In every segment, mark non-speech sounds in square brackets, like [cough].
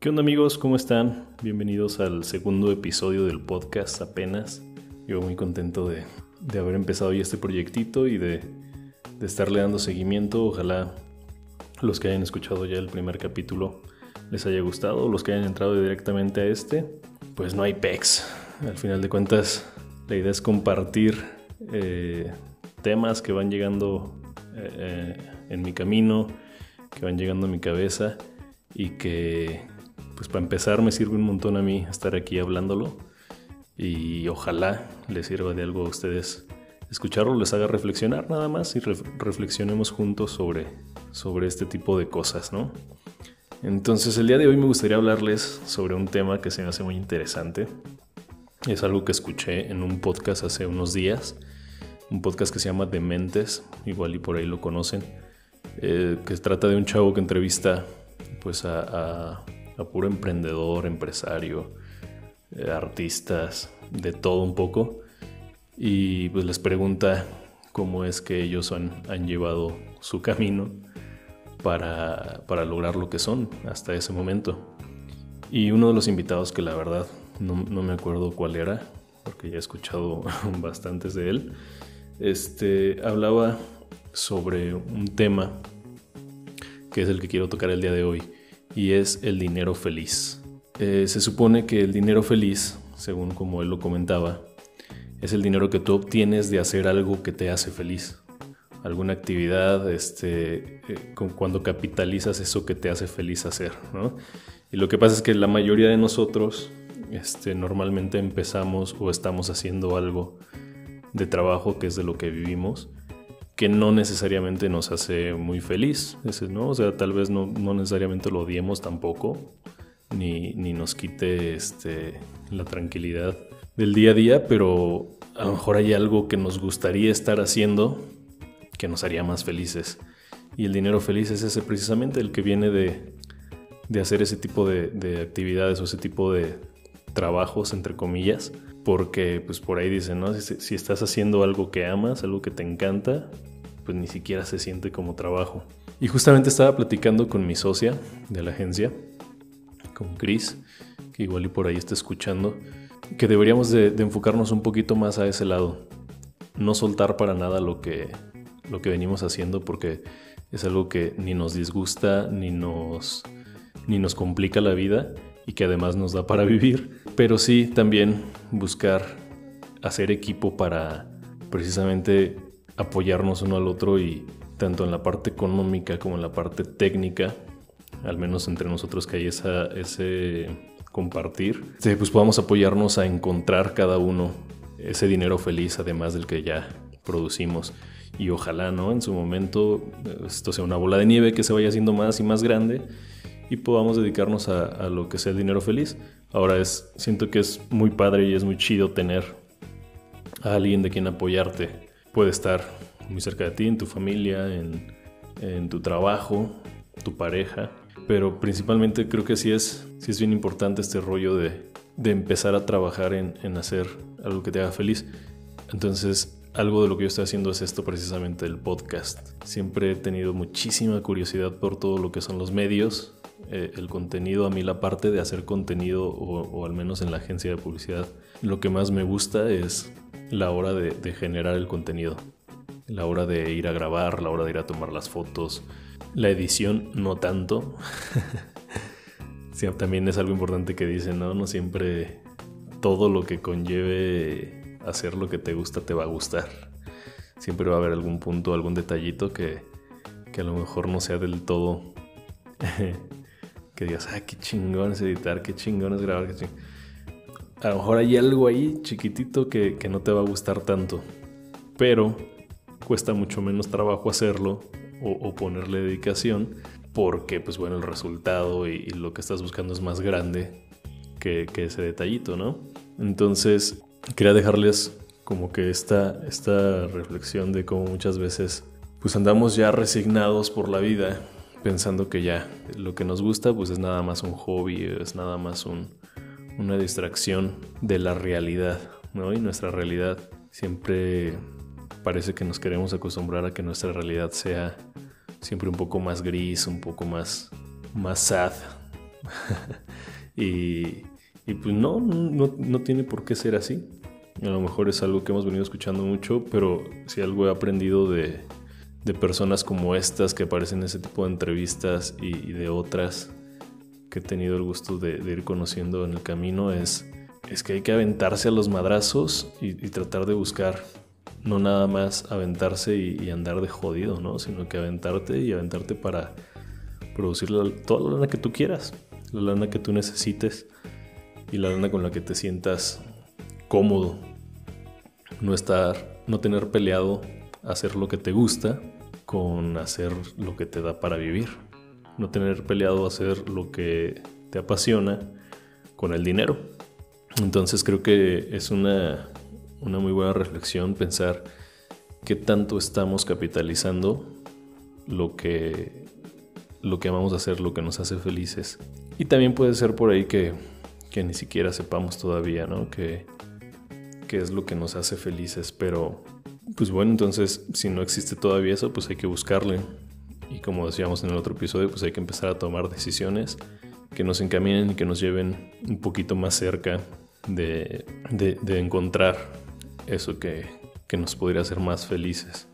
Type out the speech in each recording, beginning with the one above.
¿Qué onda amigos? ¿Cómo están? Bienvenidos al segundo episodio del podcast apenas. Yo muy contento de, haber empezado ya este proyectito y de, de estarle dando seguimiento. Ojalá los que hayan escuchado ya el primer capítulo les haya gustado. Los que hayan entrado directamente a este, pues no hay pecs. Al final de cuentas, la idea es compartir eh, temas que van llegando eh, eh, en mi camino, que van llegando a mi cabeza y que pues para empezar me sirve un montón a mí estar aquí hablándolo y ojalá les sirva de algo a ustedes escucharlo, les haga reflexionar nada más y reflexionemos juntos sobre, sobre este tipo de cosas, ¿no? Entonces el día de hoy me gustaría hablarles sobre un tema que se me hace muy interesante. Es algo que escuché en un podcast hace unos días, un podcast que se llama Dementes, igual y por ahí lo conocen, eh, que trata de un chavo que entrevista pues a a puro emprendedor, empresario, eh, artistas, de todo un poco. Y pues les pregunta cómo es que ellos han, han llevado su camino para, para, lograr lo que son hasta ese momento. Y uno de los invitados que la verdad no, no me acuerdo cuál era, porque ya he escuchado [laughs] bastantes de él, este, hablaba sobre un tema que es el que quiero tocar el día de hoy y es el dinero feliz. Eh, se supone que el dinero feliz, según como él lo comentaba, es el dinero que tú obtienes de hacer algo que te hace feliz. Alguna actividad, este, eh, cuando capitalizas eso que te hace feliz hacer, Y lo que pasa es que la mayoría de nosotros este, normalmente empezamos o estamos haciendo algo de trabajo que es de lo que vivimos que no necesariamente nos hace muy feliz, ¿no? O sea, tal vez no, necesariamente lo odiemos tampoco, ni, nos quite este, la tranquilidad del día a día, pero a lo mejor hay algo que nos gustaría estar haciendo que nos haría más felices. Y el dinero feliz es ese precisamente, el que viene de, hacer ese tipo de, actividades o ese tipo de trabajos, entre comillas, porque pues por ahí dicen, ¿no? si, estás haciendo algo que amas, algo que te encanta, pues ni siquiera se siente como trabajo. Y justamente estaba platicando con mi socia de la agencia, con Chris, que igual y por ahí está escuchando, que deberíamos de, enfocarnos un poquito más a ese lado. No soltar para nada lo que, lo que venimos haciendo porque es algo que ni nos disgusta ni nos, ni nos complica la vida y que además nos da para vivir. Pero sí también buscar hacer equipo para precisamente apoyarnos uno al otro y tanto en la parte económica como en la parte técnica, al menos entre nosotros que hay esa, ese compartir, pues podamos apoyarnos a encontrar cada uno ese dinero feliz además del que ya producimos. Y ojalá, ¿no? En su momento esto sea una bola de nieve que se vaya haciendo más y más grande y podamos dedicarnos a, lo que sea el dinero feliz. Ahora es, siento que es muy padre y es muy chido tener a alguien de quien apoyarte puede estar muy cerca de ti, en tu familia, en, tu trabajo, tu pareja. Pero principalmente creo que sí es, sí es bien importante este rollo de, empezar a trabajar en, en, hacer algo que te haga feliz. Entonces, algo de lo que yo estoy haciendo es esto precisamente, el podcast. Siempre he tenido muchísima curiosidad por todo lo que son los medios, eh, el contenido, a mí la parte de hacer contenido, o, al menos en la agencia de publicidad, lo que más me gusta es la hora de, generar el contenido, la hora de ir a grabar, la hora de ir a tomar las fotos, la edición no tanto. [laughs] también es algo importante que dicen, ¿no? No siempre todo lo que conlleve hacer lo que te gusta te va a gustar. Siempre va a haber algún punto, algún detallito que, que a lo mejor no sea del todo [laughs] que digas, ah, qué chingón es editar, qué chingón es grabar, qué chingón a lo mejor hay algo ahí chiquitito que, no te va a gustar tanto, pero cuesta mucho menos trabajo hacerlo o, ponerle dedicación porque pues bueno el resultado y, lo que estás buscando es más grande que, ese detallito, ¿no? Entonces quería dejarles como que esta, esta reflexión de cómo muchas veces pues andamos ya resignados por la vida pensando que ya lo que nos gusta pues es nada más un hobby, es nada más un, una distracción de la realidad, ¿no? Y nuestra realidad siempre parece que nos queremos acostumbrar a que nuestra realidad sea siempre un poco más gris, un poco más, más sad, [laughs] y, pues no, no, tiene por qué ser así. A lo mejor es algo que hemos venido escuchando mucho, pero si algo he aprendido de, personas como estas que aparecen en ese tipo de entrevistas y, de otras que he tenido el gusto de, ir conociendo en el camino es, es que hay que aventarse a los madrazos y, tratar de buscar no nada más aventarse y, andar de jodido, ¿no? Sino que aventarte y aventarte para producir toda la lana que tú quieras, la lana que tú necesites y la lana con la que te sientas cómodo. No estar, no tener peleado hacer lo que te gusta con hacer lo que te da para vivir. No tener peleado hacer lo que te apasiona con el dinero. Entonces creo que es una una muy buena reflexión pensar qué tanto estamos capitalizando lo que, lo que amamos hacer, lo que nos hace felices. Y también puede ser por ahí que, que ni siquiera sepamos todavía, ¿no? Que, qué es lo que nos hace felices, pero pues bueno, entonces si no existe todavía eso, pues hay que buscarle. Y como decíamos en el otro episodio, pues hay que empezar a tomar decisiones que nos encaminen y que nos lleven un poquito más cerca de, de, de encontrar eso que, nos podría hacer más felices.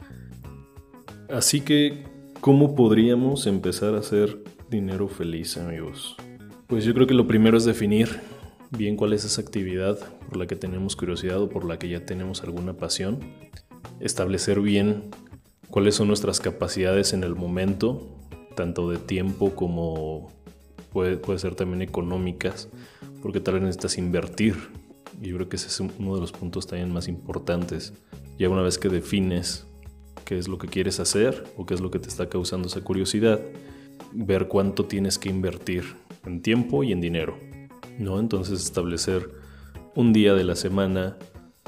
Así que, ¿cómo podríamos empezar a hacer dinero feliz, amigos? Pues yo creo que lo primero es definir bien cuál es esa actividad por la que tenemos curiosidad o por la que ya tenemos alguna pasión. Establecer bien cuáles son nuestras capacidades en el momento, tanto de tiempo como puede, puede ser también económicas, porque tal vez necesitas invertir y yo creo que ese es uno de los puntos también más importantes. Ya una vez que defines qué es lo que quieres hacer o qué es lo que te está causando esa curiosidad, ver cuánto tienes que invertir en tiempo y en dinero. ¿no? Entonces establecer un día de la semana,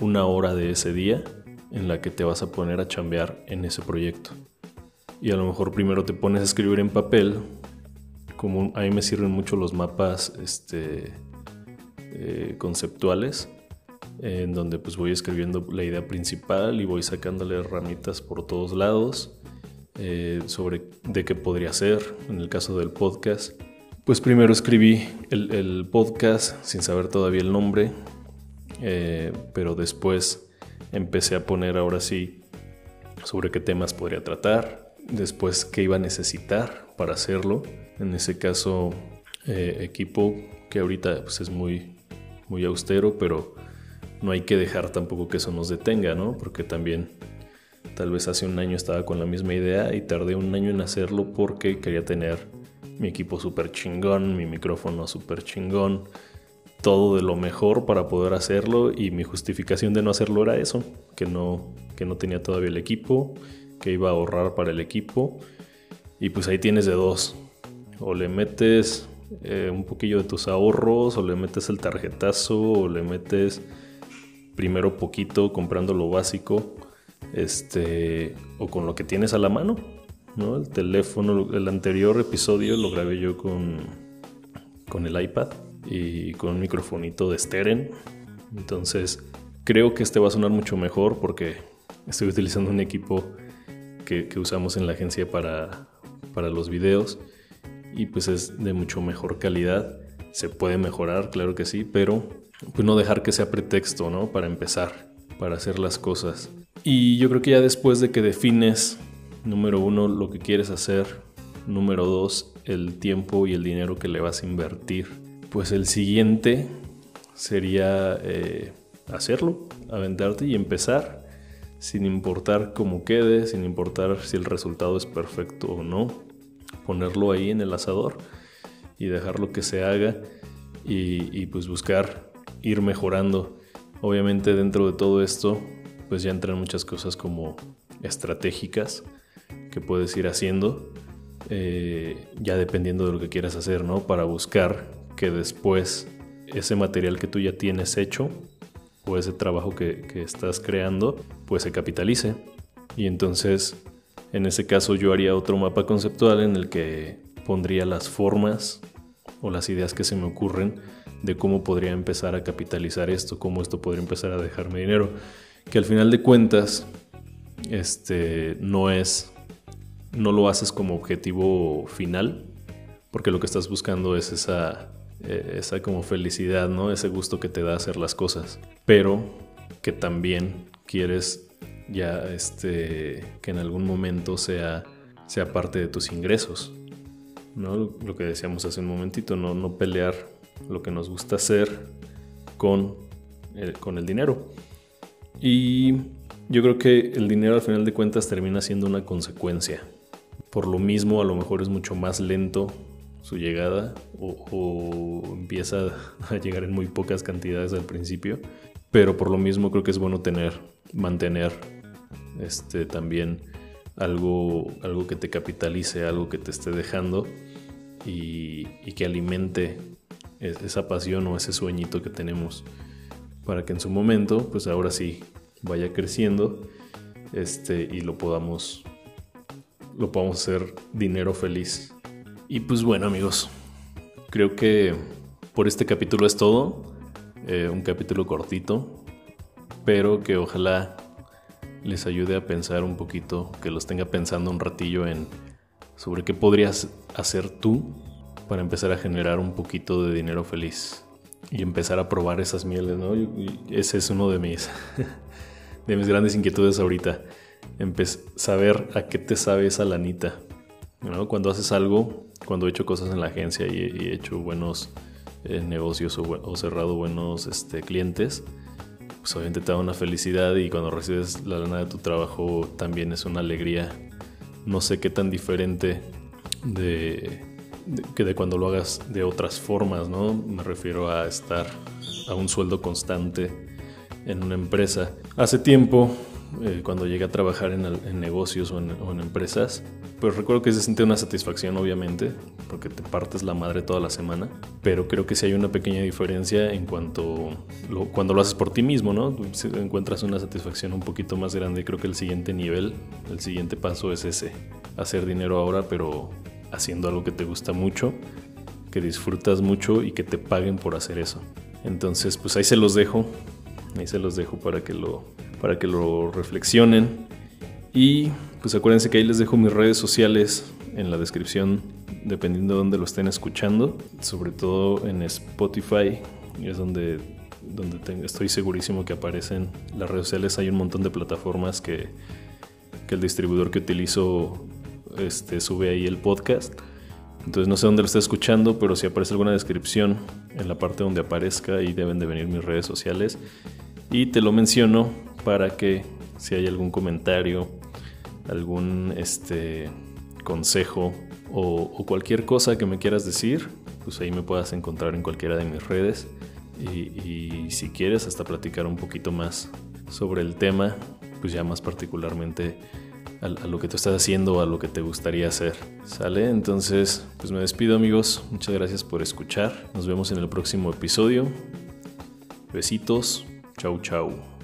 una hora de ese día en la que te vas a poner a chambear en ese proyecto. Y a lo mejor primero te pones a escribir en papel, como a mí me sirven mucho los mapas este, eh, conceptuales en donde pues voy escribiendo la idea principal y voy sacándole ramitas por todos lados eh, sobre de qué podría ser en el caso del podcast. Pues primero escribí el, podcast sin saber todavía el nombre, eh, pero después empecé a poner ahora sí sobre qué temas podría tratar, después qué iba a necesitar para hacerlo, en ese caso equipo que ahorita pues, es muy muy austero, pero no hay que dejar tampoco que eso nos detenga, ¿no? Porque también tal vez hace un año estaba con la misma idea y tardé un año en hacerlo porque quería tener mi equipo súper chingón, mi micrófono súper chingón, todo de lo mejor para poder hacerlo y mi justificación de no hacerlo era eso, que no, que no tenía todavía el equipo, que iba a ahorrar para el equipo. Y pues ahí tienes de dos, o le metes eh, un poquillo de tus ahorros o le metes el tarjetazo o le metes primero poquito comprando lo básico este o con lo que tienes a la mano ¿no? el teléfono el anterior episodio lo grabé yo con con el iPad y con un microfonito de Steren entonces creo que este va a sonar mucho mejor porque estoy utilizando un equipo que, que usamos en la agencia para, para los videos y pues es de mucho mejor calidad. Se puede mejorar, claro que sí, pero pues no dejar que sea pretexto, ¿no? Para empezar, para hacer las cosas. Y yo creo que ya después de que defines, número uno, lo que quieres hacer, número dos, el tiempo y el dinero que le vas a invertir, pues el siguiente sería eh, hacerlo, aventarte y empezar, sin importar cómo quede, sin importar si el resultado es perfecto o no ponerlo ahí en el asador y dejarlo que se haga y, pues buscar ir mejorando. Obviamente dentro de todo esto pues ya entran muchas cosas como estratégicas que puedes ir haciendo eh, ya dependiendo de lo que quieras hacer, ¿no? Para buscar que después ese material que tú ya tienes hecho o ese trabajo que, que estás creando pues se capitalice. Y entonces en ese caso yo haría otro mapa conceptual en el que pondría las formas o las ideas que se me ocurren de cómo podría empezar a capitalizar esto, cómo esto podría empezar a dejarme dinero, que al final de cuentas este no es no lo haces como objetivo final, porque lo que estás buscando es esa, eh, esa como felicidad, ¿no? Ese gusto que te da hacer las cosas, pero que también quieres ya este, que en algún momento sea, sea parte de tus ingresos, ¿no? Lo que decíamos hace un momentito, no, no pelear lo que nos gusta hacer con con el dinero. Y yo creo que el dinero al final de cuentas termina siendo una consecuencia. Por lo mismo, a lo mejor es mucho más lento su llegada o, empieza a llegar en muy pocas cantidades al principio. Pero por lo mismo creo que es bueno tener, mantener este, también algo, algo que te capitalice, algo que te esté dejando y, que alimente esa pasión o ese sueñito que tenemos para que en su momento, pues ahora sí, vaya creciendo este, y lo podamos, lo podamos hacer dinero feliz. Y pues bueno amigos, creo que por este capítulo es todo. Eh, un capítulo cortito, pero que ojalá les ayude a pensar un poquito, que los tenga pensando un ratillo en sobre qué podrías hacer tú para empezar a generar un poquito de dinero feliz y empezar a probar esas mieles, ¿no? ese es uno de mis [laughs] de mis grandes inquietudes ahorita. saber a qué te sabe esa lanita. Cuando haces algo, cuando he hecho cosas en la agencia y, he hecho buenos eh, negocios o, cerrado buenos este, clientes, pues obviamente te da una felicidad y cuando recibes la lana de tu trabajo también es una alegría. No sé qué tan diferente de, que de cuando lo hagas de otras formas, ¿no? Me refiero a estar a un sueldo constante en una empresa. Hace tiempo, eh, cuando llegué a trabajar en, negocios o en, empresas, pues recuerdo que se siente una satisfacción, obviamente, porque te partes la madre toda la semana, pero creo que sí hay una pequeña diferencia en cuanto cuando lo haces por ti mismo, ¿no? encuentras una satisfacción un poquito más grande. Creo que el siguiente nivel, el siguiente paso es ese, hacer dinero ahora, pero haciendo algo que te gusta mucho, que disfrutas mucho y que te paguen por hacer eso. Entonces, pues ahí se los dejo. Ahí se los dejo para que lo, para que lo reflexionen. Y pues acuérdense que ahí les dejo mis redes sociales en la descripción, dependiendo de dónde lo estén escuchando. Sobre todo en Spotify, es donde, donde estoy segurísimo que aparecen las redes sociales. Hay un montón de plataformas que, que el distribuidor que utilizo este, sube ahí el podcast. Entonces no sé dónde lo está escuchando, pero si aparece alguna descripción en la parte donde aparezca, ahí deben de venir mis redes sociales. Y te lo menciono para que si hay algún comentario, algún este, consejo o, cualquier cosa que me quieras decir, pues ahí me puedas encontrar en cualquiera de mis redes. Y, si quieres hasta platicar un poquito más sobre el tema, pues ya más particularmente a, a, lo que tú estás haciendo a lo que te gustaría hacer. ¿Sale? Entonces, pues me despido amigos. Muchas gracias por escuchar. Nos vemos en el próximo episodio. Besitos. Chau, chau.